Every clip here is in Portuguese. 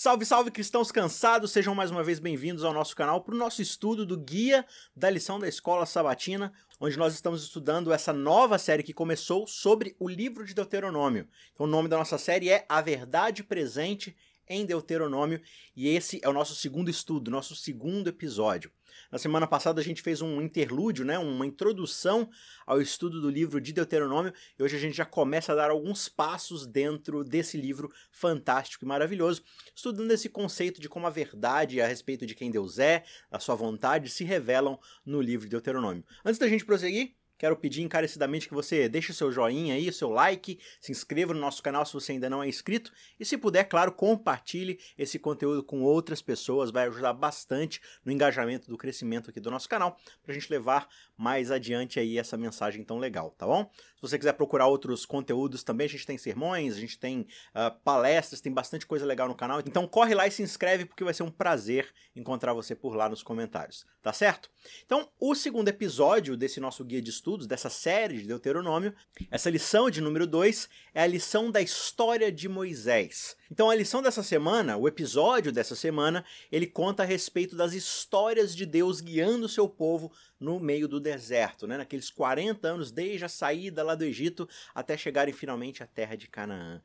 Salve, salve cristãos cansados, sejam mais uma vez bem-vindos ao nosso canal para o nosso estudo do Guia da Lição da Escola Sabatina, onde nós estamos estudando essa nova série que começou sobre o livro de Deuteronômio. Então, o nome da nossa série é A Verdade Presente em Deuteronômio, e esse é o nosso segundo estudo, nosso segundo episódio. Na semana passada a gente fez um interlúdio, né, uma introdução ao estudo do livro de Deuteronômio, e hoje a gente já começa a dar alguns passos dentro desse livro fantástico e maravilhoso, estudando esse conceito de como a verdade a respeito de quem Deus é, a sua vontade, se revelam no livro de Deuteronômio. Antes da gente prosseguir, Quero pedir encarecidamente que você deixe o seu joinha aí, o seu like, se inscreva no nosso canal se você ainda não é inscrito e se puder, claro, compartilhe esse conteúdo com outras pessoas, vai ajudar bastante no engajamento do crescimento aqui do nosso canal, para a gente levar mais adiante aí essa mensagem tão legal, tá bom? Se você quiser procurar outros conteúdos também, a gente tem sermões, a gente tem uh, palestras, tem bastante coisa legal no canal, então corre lá e se inscreve porque vai ser um prazer encontrar você por lá nos comentários, tá certo? Então, o segundo episódio desse nosso guia de estudo estudos dessa série de Deuteronômio. Essa lição de número 2 é a lição da história de Moisés. Então a lição dessa semana, o episódio dessa semana, ele conta a respeito das histórias de Deus guiando o seu povo no meio do deserto, né? naqueles 40 anos desde a saída lá do Egito até chegarem finalmente à terra de Canaã.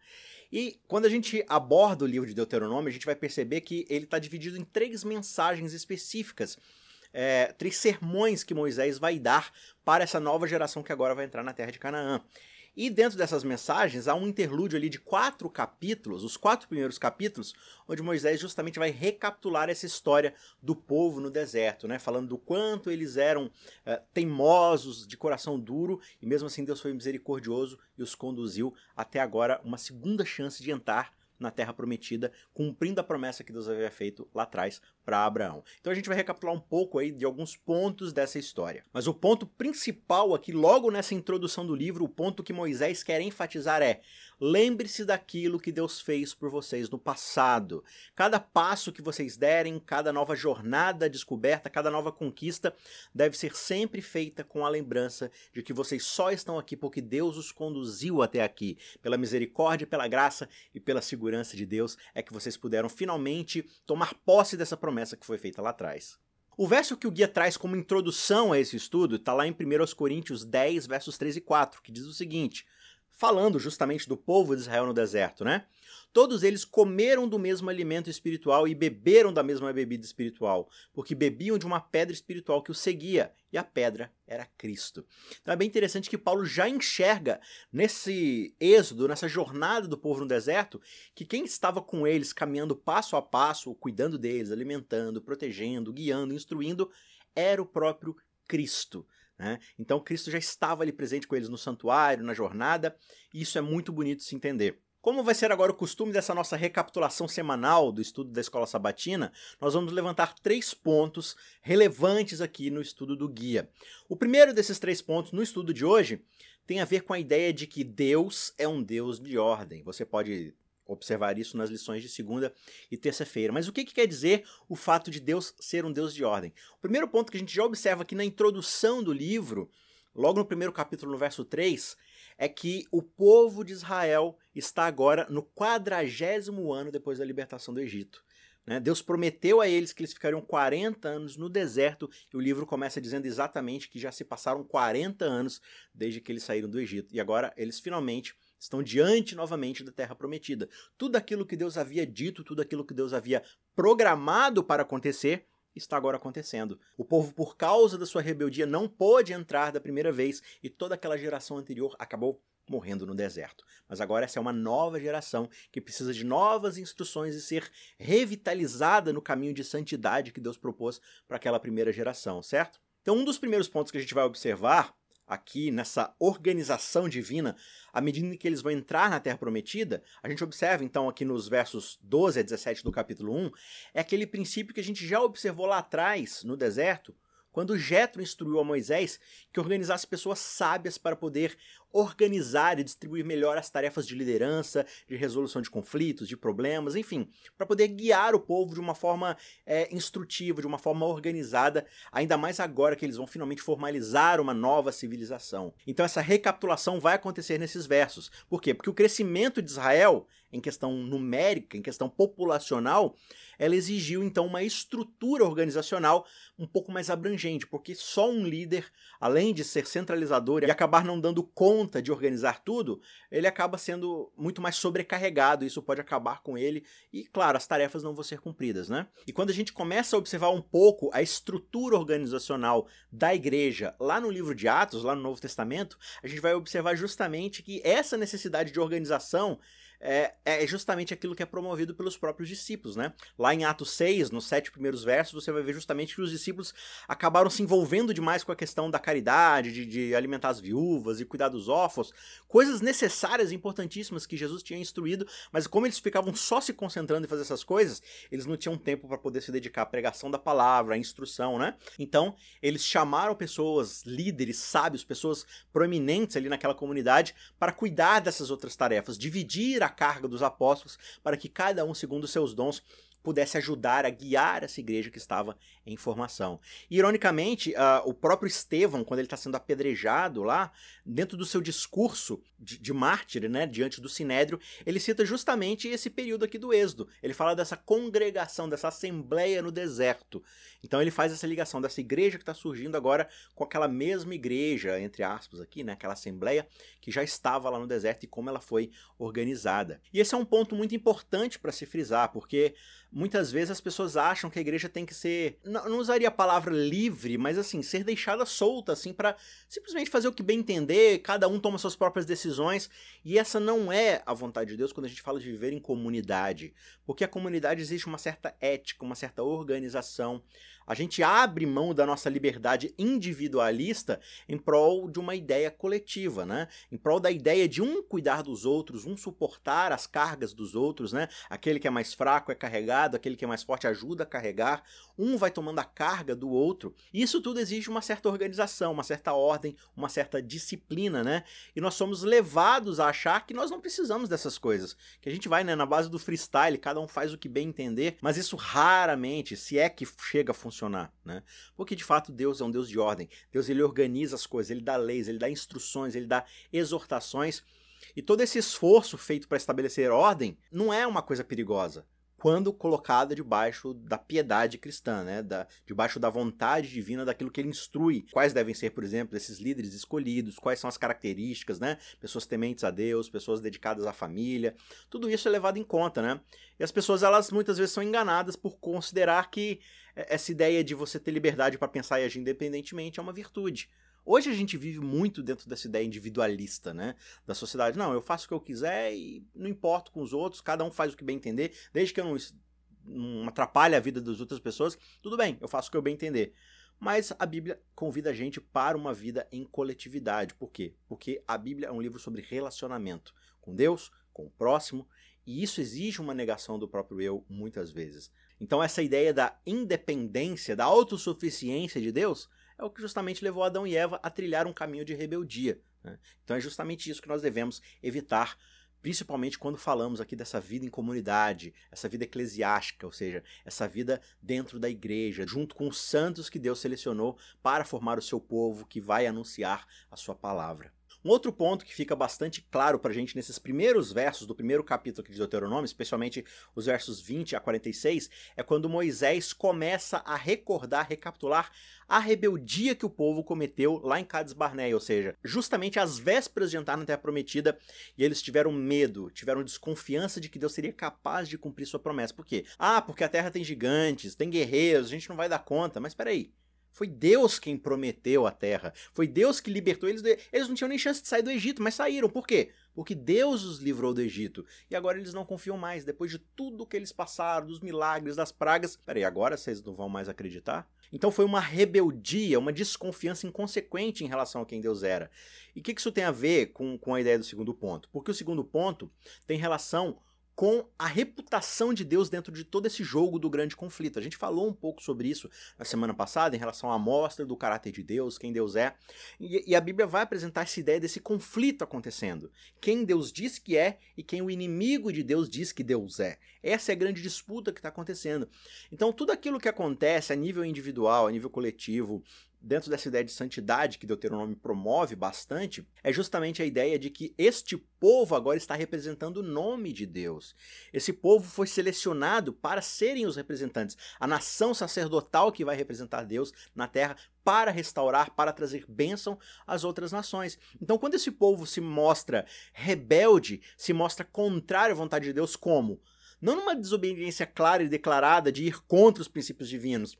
E quando a gente aborda o livro de Deuteronômio, a gente vai perceber que ele está dividido em três mensagens específicas é, três sermões que Moisés vai dar para essa nova geração que agora vai entrar na terra de Canaã. E dentro dessas mensagens há um interlúdio ali de quatro capítulos, os quatro primeiros capítulos, onde Moisés justamente vai recapitular essa história do povo no deserto, né? falando do quanto eles eram é, teimosos, de coração duro, e mesmo assim Deus foi misericordioso e os conduziu até agora uma segunda chance de entrar na terra prometida, cumprindo a promessa que Deus havia feito lá atrás para Abraão. Então a gente vai recapitular um pouco aí de alguns pontos dessa história. Mas o ponto principal aqui, logo nessa introdução do livro, o ponto que Moisés quer enfatizar é: lembre-se daquilo que Deus fez por vocês no passado. Cada passo que vocês derem, cada nova jornada descoberta, cada nova conquista deve ser sempre feita com a lembrança de que vocês só estão aqui porque Deus os conduziu até aqui. Pela misericórdia, pela graça e pela segurança de Deus é que vocês puderam finalmente tomar posse dessa promessa que foi feita lá atrás. O verso que o guia traz como introdução a esse estudo está lá em 1 Coríntios 10, versos 3 e 4, que diz o seguinte: falando justamente do povo de Israel no deserto, né? Todos eles comeram do mesmo alimento espiritual e beberam da mesma bebida espiritual, porque bebiam de uma pedra espiritual que os seguia, e a pedra era Cristo. Então é bem interessante que Paulo já enxerga nesse êxodo, nessa jornada do povo no deserto, que quem estava com eles caminhando passo a passo, cuidando deles, alimentando, protegendo, guiando, instruindo, era o próprio Cristo. Né? Então Cristo já estava ali presente com eles no santuário, na jornada, e isso é muito bonito de se entender. Como vai ser agora o costume dessa nossa recapitulação semanal do estudo da escola sabatina, nós vamos levantar três pontos relevantes aqui no estudo do guia. O primeiro desses três pontos no estudo de hoje tem a ver com a ideia de que Deus é um Deus de ordem. Você pode observar isso nas lições de segunda e terça-feira. Mas o que, que, quer dizer o fato de Deus ser um Deus de ordem? O primeiro ponto que a gente já observa aqui na introdução do livro, logo no primeiro capítulo, no verso 3, é que o povo de Israel está agora no quadragésimo ano depois da libertação do Egito. Né? Deus prometeu a eles que eles ficariam 40 anos no deserto, e o livro começa dizendo exatamente que já se passaram 40 anos desde que eles saíram do Egito. E agora eles finalmente estão diante novamente da terra prometida. Tudo aquilo que Deus havia dito, tudo aquilo que Deus havia programado para acontecer, está agora acontecendo. O povo, por causa da sua rebeldia, não pôde entrar da primeira vez e toda aquela geração anterior acabou morrendo no deserto. Mas agora essa é uma nova geração que precisa de novas instruções e ser revitalizada no caminho de santidade que Deus propôs para aquela primeira geração, certo? Então, um dos primeiros pontos que a gente vai observar aqui nessa organização divina, à medida que eles vão entrar na Terra Prometida, a gente observa então aqui nos versos 12 a 17 do capítulo 1, é aquele princípio que a gente já observou lá atrás, no deserto, quando Jetro instruiu a Moisés que organizasse pessoas sábias para poder organizar e distribuir melhor as tarefas de liderança, de resolução de conflitos, de problemas, enfim, para poder guiar o povo de uma forma é, instrutiva, de uma forma organizada, ainda mais agora que eles vão finalmente formalizar uma nova civilização. Então essa recapitulação vai acontecer nesses versos. Por quê? Porque o crescimento de Israel em questão numérica, em questão populacional, ela exigiu então uma estrutura organizacional um pouco mais abrangente, porque só um líder, além de ser centralizador e acabar não dando conta de organizar tudo, ele acaba sendo muito mais sobrecarregado, isso pode acabar com ele e, claro, as tarefas não vão ser cumpridas, né? E quando a gente começa a observar um pouco a estrutura organizacional da igreja lá no livro de Atos, lá no Novo Testamento, a gente vai observar justamente que essa necessidade de organização é, é justamente aquilo que é promovido pelos próprios discípulos, né? Lá em Atos 6, nos sete primeiros versos, você vai ver justamente que os discípulos acabaram se envolvendo demais com a questão da caridade, de, de alimentar as viúvas e cuidar dos órfãos, coisas necessárias e importantíssimas que Jesus tinha instruído, mas como eles ficavam só se concentrando em fazer essas coisas, eles não tinham tempo para poder se dedicar à pregação da palavra, à instrução, né? Então, eles chamaram pessoas, líderes, sábios, pessoas proeminentes ali naquela comunidade para cuidar dessas outras tarefas, dividir a carga dos apóstolos para que cada um, segundo seus dons, pudesse ajudar a guiar essa igreja que estava em formação. E, ironicamente, uh, o próprio Estevão, quando ele está sendo apedrejado lá, dentro do seu discurso de, de mártir, né, diante do Sinédrio, ele cita justamente esse período aqui do Êxodo. Ele fala dessa congregação, dessa assembleia no deserto. Então ele faz essa ligação dessa igreja que está surgindo agora com aquela mesma igreja, entre aspas aqui, né, aquela assembleia que já estava lá no deserto e como ela foi organizada. E esse é um ponto muito importante para se frisar, porque muitas vezes as pessoas acham que a igreja tem que ser, não, não usaria a palavra livre, mas assim, ser deixada solta, assim, para simplesmente fazer o que bem entender, cada um toma suas próprias decisões, e essa não é a vontade de Deus quando a gente fala de viver em comunidade, porque a comunidade existe uma certa ética, uma certa organização, a gente abre mão da nossa liberdade individualista em prol de uma ideia coletiva, né? Em prol da ideia de um cuidar dos outros, um suportar as cargas dos outros, né? Aquele que é mais fraco é carregado, aquele que é mais forte ajuda a carregar, um vai tomando a carga do outro. Isso tudo exige uma certa organização, uma certa ordem, uma certa disciplina, né? E nós somos levados a achar que nós não precisamos dessas coisas, que a gente vai, né, na base do freestyle, cada um faz o que bem entender, mas isso raramente, se é que chega a funcionar funcionar, né? Porque de fato Deus é um Deus de ordem. Deus ele organiza as coisas, ele dá leis, ele dá instruções, ele dá exortações. E todo esse esforço feito para estabelecer ordem não é uma coisa perigosa quando colocada debaixo da piedade cristã, né? da, debaixo da vontade divina daquilo que ele instrui. Quais devem ser, por exemplo, esses líderes escolhidos, quais são as características, né? Pessoas tementes a Deus, pessoas dedicadas à família. Tudo isso é levado em conta, né? E as pessoas, elas muitas vezes são enganadas por considerar que essa ideia de você ter liberdade para pensar e agir independentemente é uma virtude. Hoje a gente vive muito dentro dessa ideia individualista, né? Da sociedade. Não, eu faço o que eu quiser e não importo com os outros, cada um faz o que bem entender, desde que eu não, não atrapalhe a vida das outras pessoas, tudo bem, eu faço o que eu bem entender. Mas a Bíblia convida a gente para uma vida em coletividade. Por quê? Porque a Bíblia é um livro sobre relacionamento com Deus, com o próximo, e isso exige uma negação do próprio eu muitas vezes. Então, essa ideia da independência, da autossuficiência de Deus, é o que justamente levou Adão e Eva a trilhar um caminho de rebeldia. Né? Então é justamente isso que nós devemos evitar, principalmente quando falamos aqui dessa vida em comunidade, essa vida eclesiástica, ou seja, essa vida dentro da igreja, junto com os santos que Deus selecionou para formar o seu povo que vai anunciar a sua palavra. Um outro ponto que fica bastante claro para a gente nesses primeiros versos do primeiro capítulo de Deuteronômio, especialmente os versos 20 a 46, é quando Moisés começa a recordar, recapitular a rebeldia que o povo cometeu lá em Cades Barnea, ou seja, justamente às vésperas de entrar na Terra Prometida, e eles tiveram medo, tiveram desconfiança de que Deus seria capaz de cumprir sua promessa. Por quê? Ah, porque a Terra tem gigantes, tem guerreiros, a gente não vai dar conta. Mas peraí, foi Deus quem prometeu a terra. Foi Deus que libertou eles. Eles não tinham nem chance de sair do Egito, mas saíram. Por quê? Porque Deus os livrou do Egito. E agora eles não confiam mais. Depois de tudo que eles passaram, dos milagres, das pragas. Peraí, agora vocês não vão mais acreditar? Então foi uma rebeldia, uma desconfiança inconsequente em relação a quem Deus era. E o que isso tem a ver com, com a ideia do segundo ponto? Porque o segundo ponto tem relação com a reputação de Deus dentro de todo esse jogo do grande conflito. A gente falou um pouco sobre isso na semana passada, em relação à amostra do caráter de Deus, quem Deus é. E, e, a Bíblia vai apresentar essa ideia desse conflito acontecendo. Quem Deus diz que é e quem o inimigo de Deus diz que Deus é. Essa é a grande disputa que está acontecendo. Então, tudo aquilo que acontece a nível individual, a nível coletivo, dentro dessa ideia de santidade que Deuteronômio promove bastante, é justamente a ideia de que este povo agora está representando o nome de Deus. Esse povo foi selecionado para serem os representantes, a nação sacerdotal que vai representar Deus na terra para restaurar, para trazer bênção às outras nações. Então, quando esse povo se mostra rebelde, se mostra contrário à vontade de Deus, como? Não numa desobediência clara e declarada de ir contra os princípios divinos,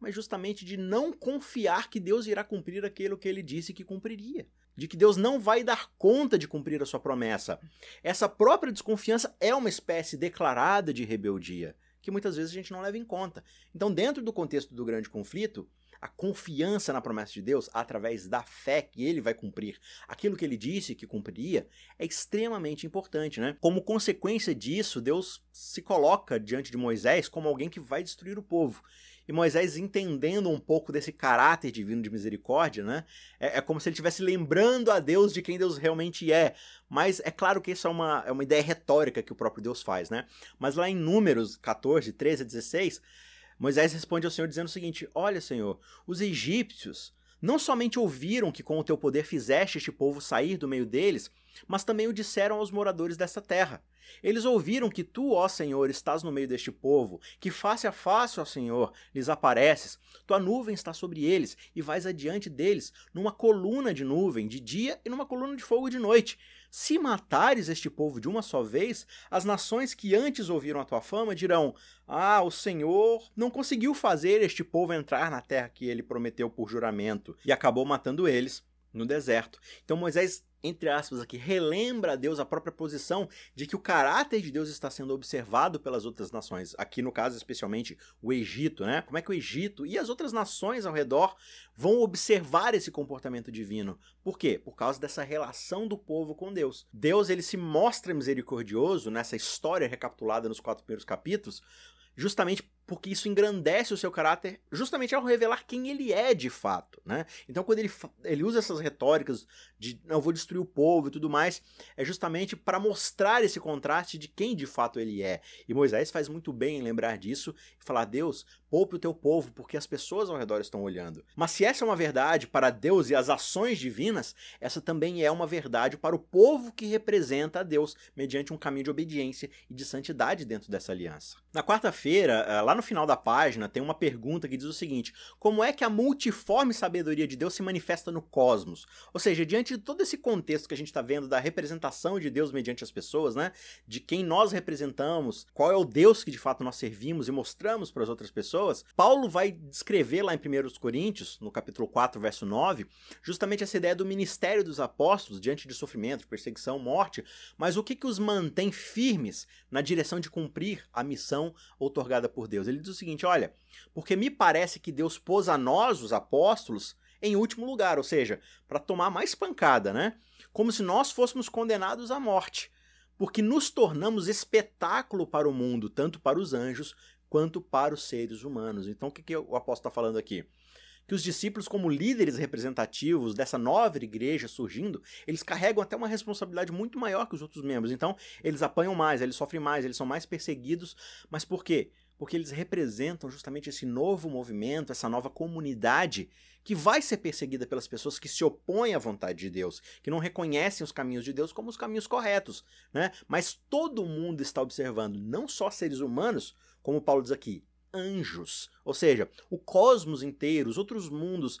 mas justamente de não confiar que Deus irá cumprir aquilo que ele disse que cumpriria. De que Deus não vai dar conta de cumprir a sua promessa. Essa própria desconfiança é uma espécie declarada de rebeldia, que muitas vezes a gente não leva em conta. Então, dentro do contexto do grande conflito, a confiança na promessa de Deus, através da fé que ele vai cumprir aquilo que ele disse que cumpriria, é extremamente importante, né? Como consequência disso, Deus se coloca diante de Moisés como alguém que vai destruir o povo. E Moisés, entendendo um pouco desse caráter divino de misericórdia, né? É, é como se ele estivesse lembrando a Deus de quem Deus realmente é. Mas é claro que isso é uma, é uma ideia retórica que o próprio Deus faz, né? Mas lá em Números 14, 13 a 16, Moisés responde ao Senhor dizendo o seguinte: Olha, Senhor, os egípcios não somente ouviram que com o teu poder fizeste este povo sair do meio deles, mas também o disseram aos moradores dessa terra. Eles ouviram que tu, ó Senhor, estás no meio deste povo, que face a face, ó Senhor, lhes apareces. Tua nuvem está sobre eles e vais adiante deles, numa coluna de nuvem de dia e numa coluna de fogo de noite. Se matares este povo de uma só vez, as nações que antes ouviram a tua fama dirão: Ah, o Senhor não conseguiu fazer este povo entrar na terra que ele prometeu por juramento, e acabou matando eles no deserto. Então Moisés entre aspas aqui, relembra a Deus a própria posição de que o caráter de Deus está sendo observado pelas outras nações. Aqui no caso, especialmente o Egito, né? Como é que o Egito e as outras nações ao redor vão observar esse comportamento divino? Por quê? Por causa dessa relação do povo com Deus. Deus ele se mostra misericordioso nessa história recapitulada nos quatro primeiros capítulos, justamente porque isso engrandece o seu caráter justamente ao revelar quem ele é de fato, né? Então quando ele, ele usa essas retóricas de não vou destruir o povo e tudo mais, é justamente para mostrar esse contraste de quem de fato ele é. E Moisés faz muito bem em lembrar disso e falar: "Deus, poupe o teu povo, porque as pessoas ao redor estão olhando". Mas se essa é uma verdade para Deus e as ações divinas, essa também é uma verdade para o povo que representa a Deus mediante um caminho de obediência e de santidade dentro dessa aliança. Na quarta-feira, eh, lá no final da página tem uma pergunta que diz o seguinte: como é que a multiforme sabedoria de Deus se manifesta no cosmos? Ou seja, diante de todo esse contexto que a gente está vendo da representação de Deus mediante as pessoas, né? De quem nós representamos, qual é o Deus que de fato nós servimos e mostramos para as outras pessoas, Paulo vai descrever lá em 1 Coríntios, no capítulo 4, verso 9, justamente essa ideia do ministério dos apóstolos diante de sofrimento, perseguição, morte, mas o que, que os mantém firmes na direção de cumprir a missão outorgada por Deus. Ele diz o seguinte: olha, porque me parece que Deus pôs a nós, os apóstolos, em último lugar, ou seja, para tomar mais pancada, né? Como se nós fôssemos condenados à morte, porque nos tornamos espetáculo para o mundo, tanto para os anjos quanto para os seres humanos. Então, o que, que o apóstolo está falando aqui? que os discípulos, como líderes representativos dessa nova igreja surgindo, eles carregam até uma responsabilidade muito maior que os outros membros. Então, eles apanham mais, eles sofrem mais, eles são mais perseguidos. Mas por quê? Porque eles representam justamente esse novo movimento, essa nova comunidade que vai ser perseguida pelas pessoas que se opõem à vontade de Deus, que não reconhecem os caminhos de Deus como os caminhos corretos, né? Mas todo mundo está observando, não só seres humanos, como Paulo diz aqui, anjos, ou seja, o cosmos inteiro, os outros mundos,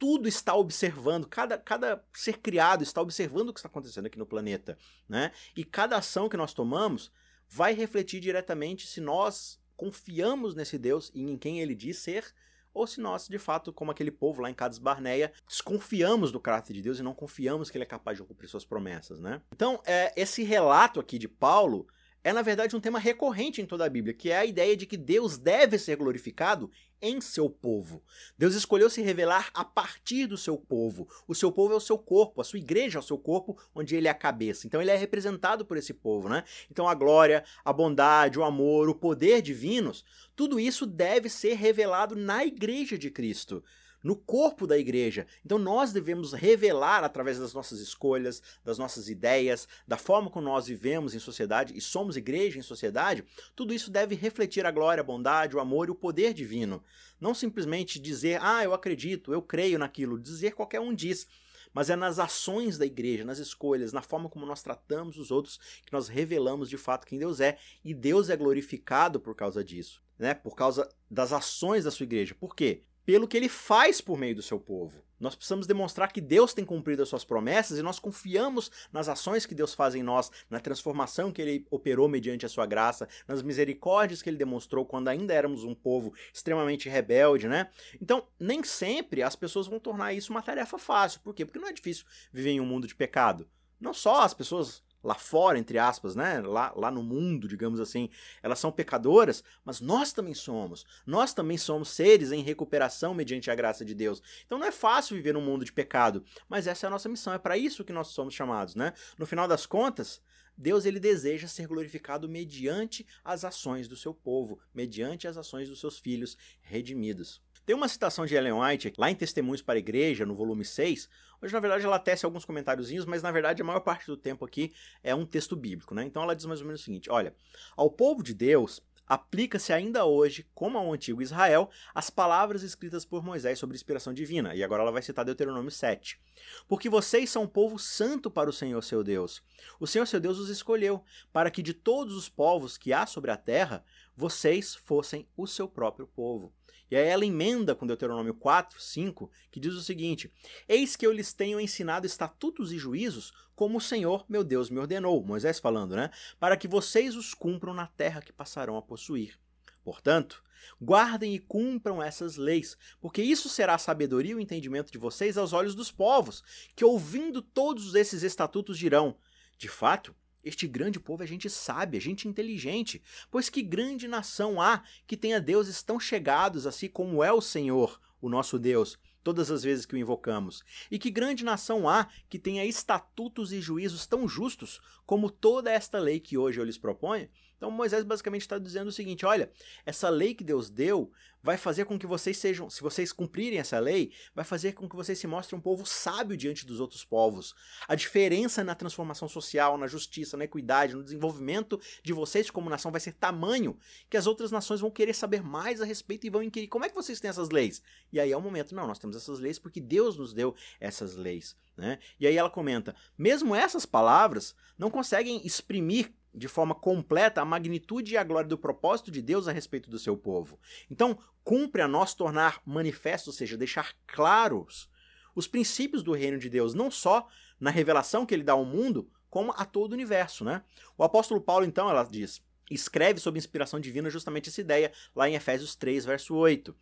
tudo está observando, cada, cada ser criado está observando o que está acontecendo aqui no planeta, né? E cada ação que nós tomamos vai refletir diretamente se nós confiamos nesse Deus e em quem ele diz ser, ou se nós, de fato, como aquele povo lá em Cades Barneia, desconfiamos do caráter de Deus e não confiamos que ele é capaz de cumprir suas promessas, né? Então, é, esse relato aqui de Paulo é na verdade um tema recorrente em toda a Bíblia, que é a ideia de que Deus deve ser glorificado em seu povo. Deus escolheu se revelar a partir do seu povo. O seu povo é o seu corpo, a sua igreja é o seu corpo, onde ele é a cabeça. Então ele é representado por esse povo, né? Então a glória, a bondade, o amor, o poder divinos, tudo isso deve ser revelado na igreja de Cristo no corpo da igreja. Então nós devemos revelar através das nossas escolhas, das nossas ideias, da forma como nós vivemos em sociedade e somos igreja em sociedade, tudo isso deve refletir a glória, a bondade, o amor e o poder divino. Não simplesmente dizer, ah, eu acredito, eu creio naquilo, dizer qualquer um diz mas é nas ações da igreja, nas escolhas, na forma como nós tratamos os outros, que nós revelamos de fato quem Deus é, e Deus é glorificado por causa disso, né? Por causa das ações da sua igreja. Por quê? Pelo que ele faz por meio do seu povo. Nós precisamos demonstrar que Deus tem cumprido as suas promessas e nós confiamos nas ações que Deus faz em nós, na transformação que ele operou mediante a sua graça, nas misericórdias que ele demonstrou quando ainda éramos um povo extremamente rebelde, né? Então, nem sempre as pessoas vão tornar isso uma tarefa fácil. Por quê? Porque não é difícil viver em um mundo de pecado. Não só as pessoas lá fora, entre aspas, né? Lá, lá no mundo, digamos assim, elas são pecadoras, mas nós também somos. Nós também somos seres em recuperação mediante a graça de Deus. Então não é fácil viver num mundo de pecado, mas essa é a nossa missão, é para isso que nós somos chamados, né? No final das contas, Deus ele deseja ser glorificado mediante as ações do seu povo, mediante as ações dos seus filhos redimidos. Tem uma citação de Ellen White, lá em Testemunhos para a Igreja, no volume 6, Hoje, na verdade, ela tece alguns comentáriozinhos, mas na verdade a maior parte do tempo aqui é um texto bíblico, né? Então ela diz mais ou menos o seguinte: olha, ao povo de Deus aplica-se ainda hoje, como ao antigo Israel, as palavras escritas por Moisés sobre inspiração divina. E agora ela vai citar Deuteronômio 7. Porque vocês são um povo santo para o Senhor seu Deus. O Senhor seu Deus os escolheu para que de todos os povos que há sobre a terra, vocês fossem o seu próprio povo. E aí ela emenda com Deuteronômio 4, 5, que diz o seguinte: Eis que eu lhes tenho ensinado estatutos e juízos, como o Senhor, meu Deus, me ordenou, Moisés falando, né? Para que vocês os cumpram na terra que passarão a possuir. Portanto, guardem e cumpram essas leis, porque isso será a sabedoria e o entendimento de vocês aos olhos dos povos, que ouvindo todos esses estatutos dirão: De fato, este grande povo é gente sábia, gente inteligente, pois que grande nação há que tenha deuses tão chegados assim como é o Senhor, o nosso Deus, todas as vezes que o invocamos. E que grande nação há que tenha estatutos e juízos tão justos como toda esta lei que hoje eu lhes proponho? Então Moisés basicamente está dizendo o seguinte: olha, essa lei que Deus deu vai fazer com que vocês sejam, se vocês cumprirem essa lei, vai fazer com que vocês se mostrem um povo sábio diante dos outros povos. A diferença na transformação social, na justiça, na equidade, no desenvolvimento de vocês como nação vai ser tamanho que as outras nações vão querer saber mais a respeito e vão inquirir como é que vocês têm essas leis. E aí é o momento, não, nós temos essas leis porque Deus nos deu essas leis. Né? E aí ela comenta: mesmo essas palavras não conseguem exprimir de forma completa a magnitude e a glória do propósito de Deus a respeito do seu povo. Então, cumpre a nós tornar manifesto, ou seja, deixar claros os princípios do reino de Deus, não só na revelação que ele dá ao mundo, como a todo o universo, né? O apóstolo Paulo, então, ela diz, escreve sob inspiração divina justamente essa ideia, lá em Efésios 3, verso 8.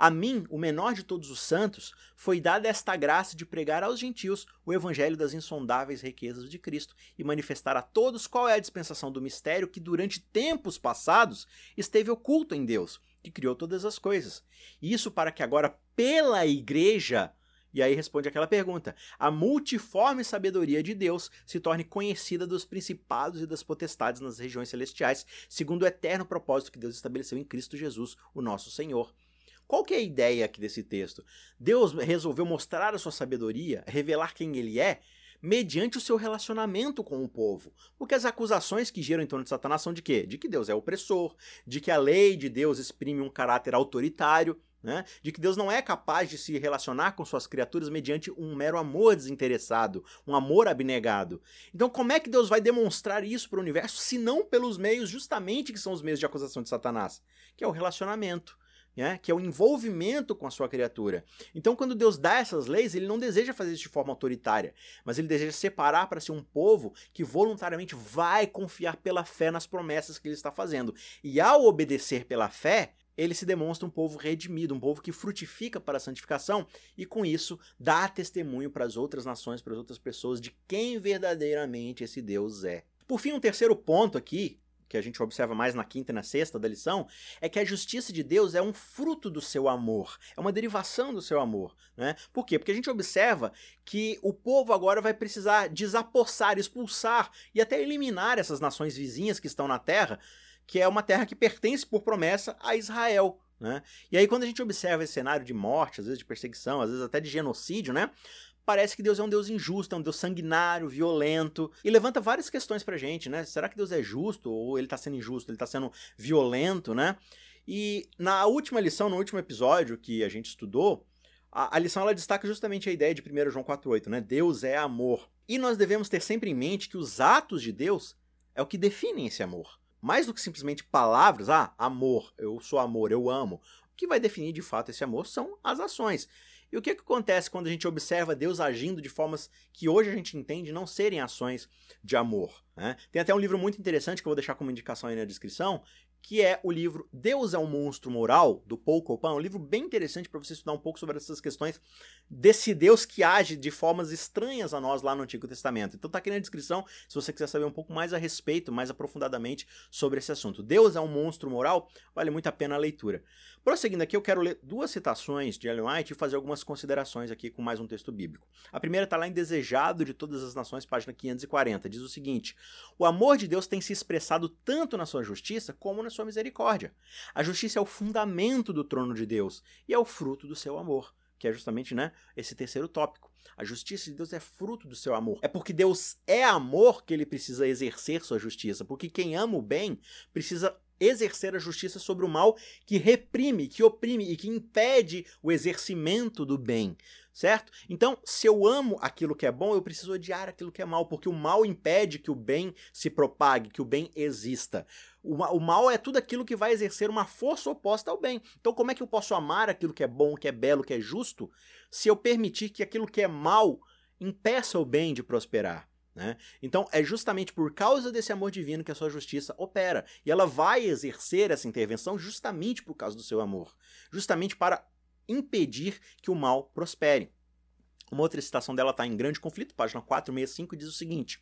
A mim, o menor de todos os santos, foi dada esta graça de pregar aos gentios o evangelho das insondáveis riquezas de Cristo e manifestar a todos qual é a dispensação do mistério que durante tempos passados esteve oculto em Deus, que criou todas as coisas. Isso para que agora pela igreja e aí responde aquela pergunta: a multiforme sabedoria de Deus se torne conhecida dos principados e das potestades nas regiões celestiais, segundo o eterno propósito que Deus estabeleceu em Cristo Jesus, o nosso Senhor. Qual que é a ideia aqui desse texto? Deus resolveu mostrar a sua sabedoria, revelar quem ele é, mediante o seu relacionamento com o povo. Porque as acusações que giram em torno de Satanás são de quê? De que Deus é opressor, de que a lei de Deus exprime um caráter autoritário, né? de que Deus não é capaz de se relacionar com suas criaturas mediante um mero amor desinteressado, um amor abnegado. Então, como é que Deus vai demonstrar isso para o universo, se não pelos meios justamente que são os meios de acusação de Satanás? Que é o relacionamento né, que é o envolvimento com a sua criatura. Então, quando Deus dá essas leis, ele não deseja fazer isso de forma autoritária, mas ele deseja separar para ser um povo que voluntariamente vai confiar pela fé nas promessas que ele está fazendo. E ao obedecer pela fé, ele se demonstra um povo redimido, um povo que frutifica para a santificação e com isso dá testemunho para as outras nações, para as outras pessoas de quem verdadeiramente esse Deus é. Por fim, um terceiro ponto aqui que a gente observa mais na quinta e na sexta da lição, é que a justiça de Deus é um fruto do seu amor, é uma derivação do seu amor. Né? Por quê? Porque a gente observa que o povo agora vai precisar desapossar, expulsar e até eliminar essas nações vizinhas que estão na terra, que é uma terra que pertence por promessa a Israel. Né? E aí, quando a gente observa esse cenário de morte, às vezes de perseguição, às vezes até de genocídio, né? Parece que Deus é um Deus injusto, é um Deus sanguinário, violento, e levanta várias questões pra gente, né? Será que Deus é justo ou ele tá sendo injusto, ele tá sendo violento, né? E na última lição, no último episódio que a gente estudou, a, a lição ela destaca justamente a ideia de 1 João 4,8, né? Deus é amor. E nós devemos ter sempre em mente que os atos de Deus é o que definem esse amor. Mais do que simplesmente palavras, ah, amor, eu sou amor, eu amo. O que vai definir de fato esse amor são as ações. E o que, que acontece quando a gente observa Deus agindo de formas que hoje a gente entende não serem ações de amor? Né? Tem até um livro muito interessante que eu vou deixar como indicação aí na descrição, que é o livro Deus é um Monstro Moral, do Paul Copan, um livro bem interessante para você estudar um pouco sobre essas questões desse Deus que age de formas estranhas a nós lá no Antigo Testamento. Então tá aqui na descrição, se você quiser saber um pouco mais a respeito, mais aprofundadamente sobre esse assunto. Deus é um monstro moral, vale muito a pena a leitura. Prosseguindo aqui, eu quero ler duas citações de Ellen White e fazer algumas considerações aqui com mais um texto bíblico. A primeira está lá em Desejado de Todas as Nações, página 540, diz o seguinte: O amor de Deus tem se expressado tanto na sua justiça como na sua misericórdia. A justiça é o fundamento do trono de Deus e é o fruto do seu amor que é justamente né, esse terceiro tópico. A justiça de Deus é fruto do seu amor. É porque Deus é amor que ele precisa exercer sua justiça. Porque quem ama o bem precisa exercer a justiça sobre o mal que reprime, que oprime e que impede o exercimento do bem, certo? Então, se eu amo aquilo que é bom, eu preciso odiar aquilo que é mal, porque o mal impede que o bem se propague, que o bem exista. O, mal é tudo aquilo que vai exercer uma força oposta ao bem. Então, como é que eu posso amar aquilo que é bom, que é belo, que é justo, se eu permitir que aquilo que é mal impeça o bem de prosperar? Né? Então, é justamente por causa desse amor divino que a sua justiça opera. E ela vai exercer essa intervenção justamente por causa do seu amor justamente para impedir que o mal prospere. Uma outra citação dela está em Grande Conflito, página 465, e diz o seguinte: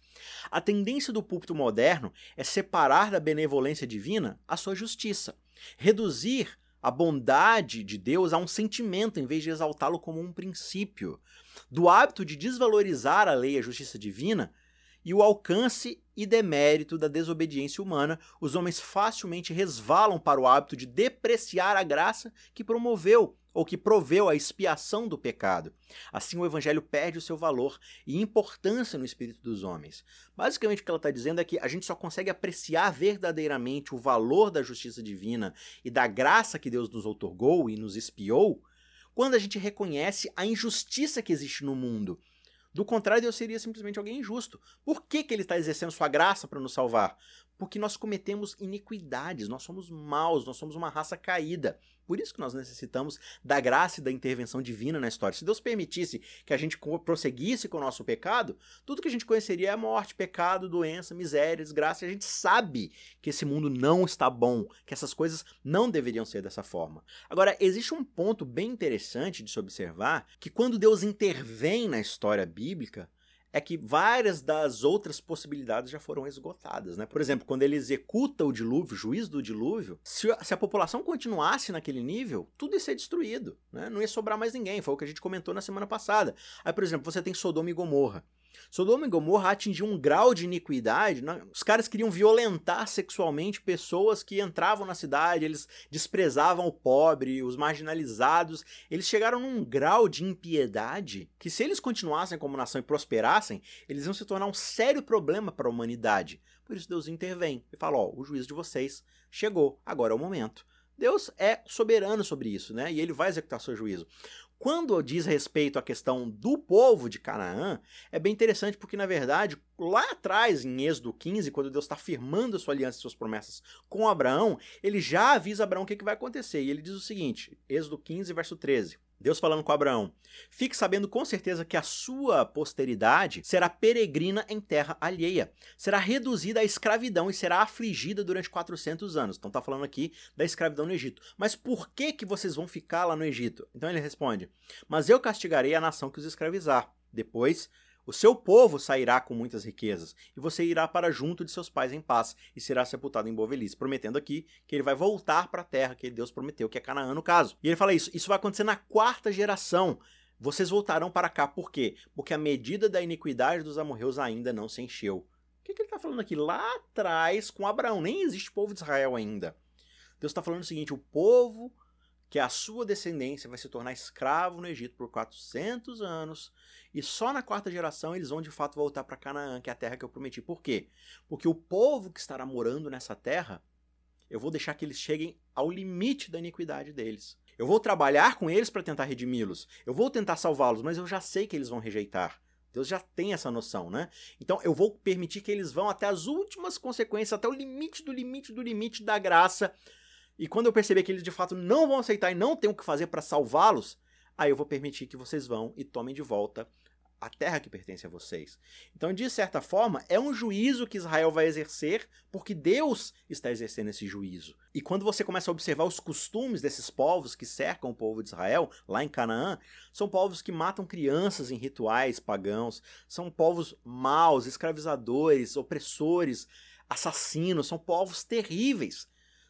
A tendência do púlpito moderno é separar da benevolência divina a sua justiça, reduzir a bondade de Deus a um sentimento em vez de exaltá-lo como um princípio, do hábito de desvalorizar a lei e a justiça divina e o alcance e demérito da desobediência humana, os homens facilmente resvalam para o hábito de depreciar a graça que promoveu ou que proveu a expiação do pecado. Assim, o evangelho perde o seu valor e importância no espírito dos homens. Basicamente, o que ela está dizendo é que a gente só consegue apreciar verdadeiramente o valor da justiça divina e da graça que Deus nos outorgou e nos expiou quando a gente reconhece a injustiça que existe no mundo do contrário, Deus seria simplesmente alguém injusto. Por que, que ele está exercendo sua graça para nos salvar? Porque nós cometemos iniquidades, nós somos maus, nós somos uma raça caída. Por isso que nós necessitamos da graça e da intervenção divina na história. Se Deus permitisse que a gente prosseguisse com o nosso pecado, tudo que a gente conheceria é morte, pecado, doença, miséria, desgraça. E a gente sabe que esse mundo não está bom, que essas coisas não deveriam ser dessa forma. Agora, existe um ponto bem interessante de se observar, que quando Deus intervém na história bíblica, é que várias das outras possibilidades já foram esgotadas. Né? Por exemplo, quando ele executa o dilúvio, o juízo do dilúvio, se a, se a população continuasse naquele nível, tudo ia ser destruído. Né? Não ia sobrar mais ninguém. Foi o que a gente comentou na semana passada. Aí, por exemplo, você tem Sodoma e Gomorra. Sodoma e Gomorra atingiu um grau de iniquidade. Né? Os caras queriam violentar sexualmente pessoas que entravam na cidade, eles desprezavam o pobre, os marginalizados. Eles chegaram num grau de impiedade que, se eles continuassem como nação e prosperassem, eles iam se tornar um sério problema para a humanidade. Por isso Deus intervém e fala: ó, o juízo de vocês chegou, agora é o momento. Deus é soberano sobre isso, né? E ele vai executar seu juízo. Quando diz respeito à questão do povo de Canaã, é bem interessante porque, na verdade, lá atrás, em Êxodo 15, quando Deus está firmando a sua aliança e suas promessas com Abraão, ele já avisa Abraão o que, que vai acontecer. E ele diz o seguinte: Êxodo 15, verso 13. Deus falando com Abraão: Fique sabendo com certeza que a sua posteridade será peregrina em terra alheia, será reduzida à escravidão e será afligida durante 400 anos. Então está falando aqui da escravidão no Egito. Mas por que que vocês vão ficar lá no Egito? Então ele responde: Mas eu castigarei a nação que os escravizar. Depois O seu povo sairá com muitas riquezas, e você irá para junto de seus pais em paz, e será sepultado em boa velhice, prometendo aqui que ele vai voltar para a terra que Deus prometeu, que é Canaã no caso. E ele fala isso, isso vai acontecer na quarta geração. Vocês voltarão para cá, por quê? Porque a medida da iniquidade dos amorreus ainda não se encheu. O que, que ele está falando aqui? Lá atrás, com Abraão, nem existe povo de Israel ainda. Deus está falando o seguinte: o povo que a sua descendência vai se tornar escravo no Egito por 400 anos, e só na quarta geração eles vão de fato voltar para Canaã, que é a terra que eu prometi. Por quê? Porque o povo que estará morando nessa terra, eu vou deixar que eles cheguem ao limite da iniquidade deles. Eu vou trabalhar com eles para tentar redimi-los. Eu vou tentar salvá-los, mas eu já sei que eles vão rejeitar. Deus já tem essa noção, né? Então eu vou permitir que eles vão até as últimas consequências, até o limite do limite do limite da graça, e quando eu perceber que eles de fato não vão aceitar e não tem o que fazer para salvá-los, aí eu vou permitir que vocês vão e tomem de volta a terra que pertence a vocês. Então, de certa forma, é um juízo que Israel vai exercer, porque Deus está exercendo esse juízo. E quando você começa a observar os costumes desses povos que cercam o povo de Israel, lá em Canaã, são povos que matam crianças em rituais pagãos, são povos maus, escravizadores, opressores, assassinos, são povos terríveis.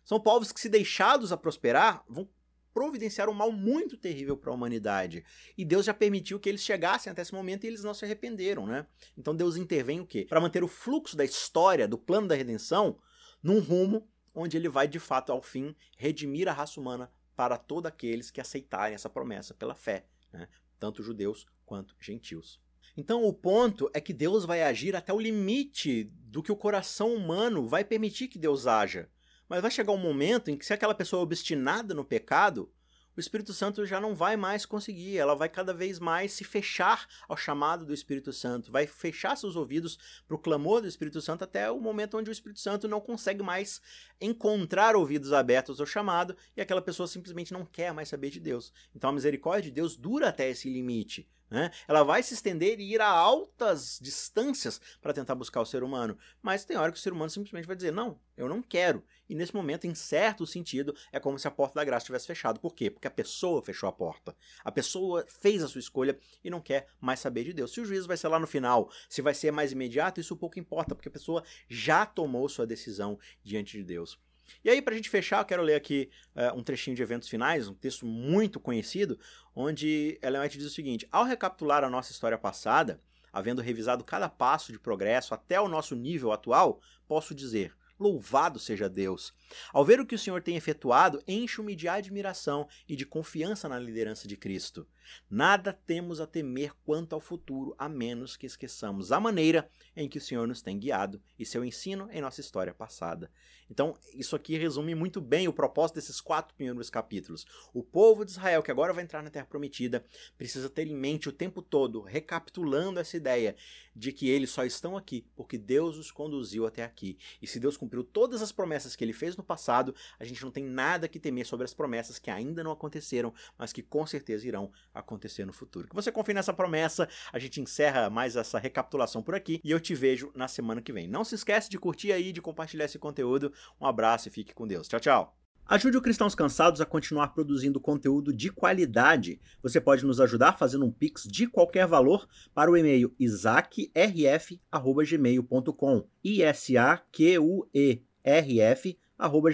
São povos que, se deixados a prosperar, vão providenciar um mal muito terrível para a humanidade. E Deus já permitiu que eles chegassem até esse momento e eles não se arrependeram, né? Então Deus intervém o quê? Para manter o fluxo da história, do plano da redenção, num rumo onde ele vai de fato ao fim redimir a raça humana para todos aqueles que aceitarem essa promessa pela fé, né? tanto judeus quanto gentios. Então o ponto é que Deus vai agir até o limite do que o coração humano vai permitir que Deus haja. Mas vai chegar um momento em que, se aquela pessoa é obstinada no pecado, o Espírito Santo já não vai mais conseguir, ela vai cada vez mais se fechar ao chamado do Espírito Santo, vai fechar seus ouvidos para o clamor do Espírito Santo até o momento onde o Espírito Santo não consegue mais encontrar ouvidos abertos ao chamado e aquela pessoa simplesmente não quer mais saber de Deus. Então a misericórdia de Deus dura até esse limite. Né? Ela vai se estender e ir a altas distâncias para tentar buscar o ser humano. Mas tem hora que o ser humano simplesmente vai dizer: não, eu não quero. E nesse momento, em certo sentido, é como se a porta da graça tivesse fechado. Por quê? Porque a pessoa fechou a porta. A pessoa fez a sua escolha e não quer mais saber de Deus. Se o juízo vai ser lá no final, se vai ser mais imediato, isso pouco importa, porque a pessoa já tomou sua decisão diante de Deus. E aí, para a gente fechar, eu quero ler aqui uh, um trechinho de eventos finais, um texto muito conhecido, onde Ellen diz o seguinte: Ao recapitular a nossa história passada, havendo revisado cada passo de progresso até o nosso nível atual, posso dizer: Louvado seja Deus! Ao ver o que o Senhor tem efetuado, encho-me de admiração e de confiança na liderança de Cristo. Nada temos a temer quanto ao futuro, a menos que esqueçamos a maneira em que o Senhor nos tem guiado e seu ensino em nossa história passada. Então, isso aqui resume muito bem o propósito desses quatro primeiros capítulos. O povo de Israel, que agora vai entrar na Terra Prometida, precisa ter em mente o tempo todo, recapitulando essa ideia de que eles só estão aqui porque Deus os conduziu até aqui. E se Deus cumpriu todas as promessas que ele fez no passado, a gente não tem nada que temer sobre as promessas que ainda não aconteceram, mas que com certeza irão acontecer no futuro. Que você confie nessa promessa, a gente encerra mais essa recapitulação por aqui e eu te vejo na semana que vem. Não se esquece de curtir aí, de compartilhar esse conteúdo. Um abraço e fique com Deus. Tchau, tchau. Ajude o Cristãos Cansados a continuar produzindo conteúdo de qualidade. Você pode nos ajudar fazendo um pix de qualquer valor para o e-mail isaacrf@gmail.com. I S A Q U E R F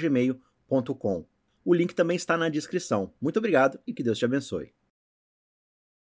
gmail.com. O link também está na descrição. Muito obrigado e que Deus te abençoe.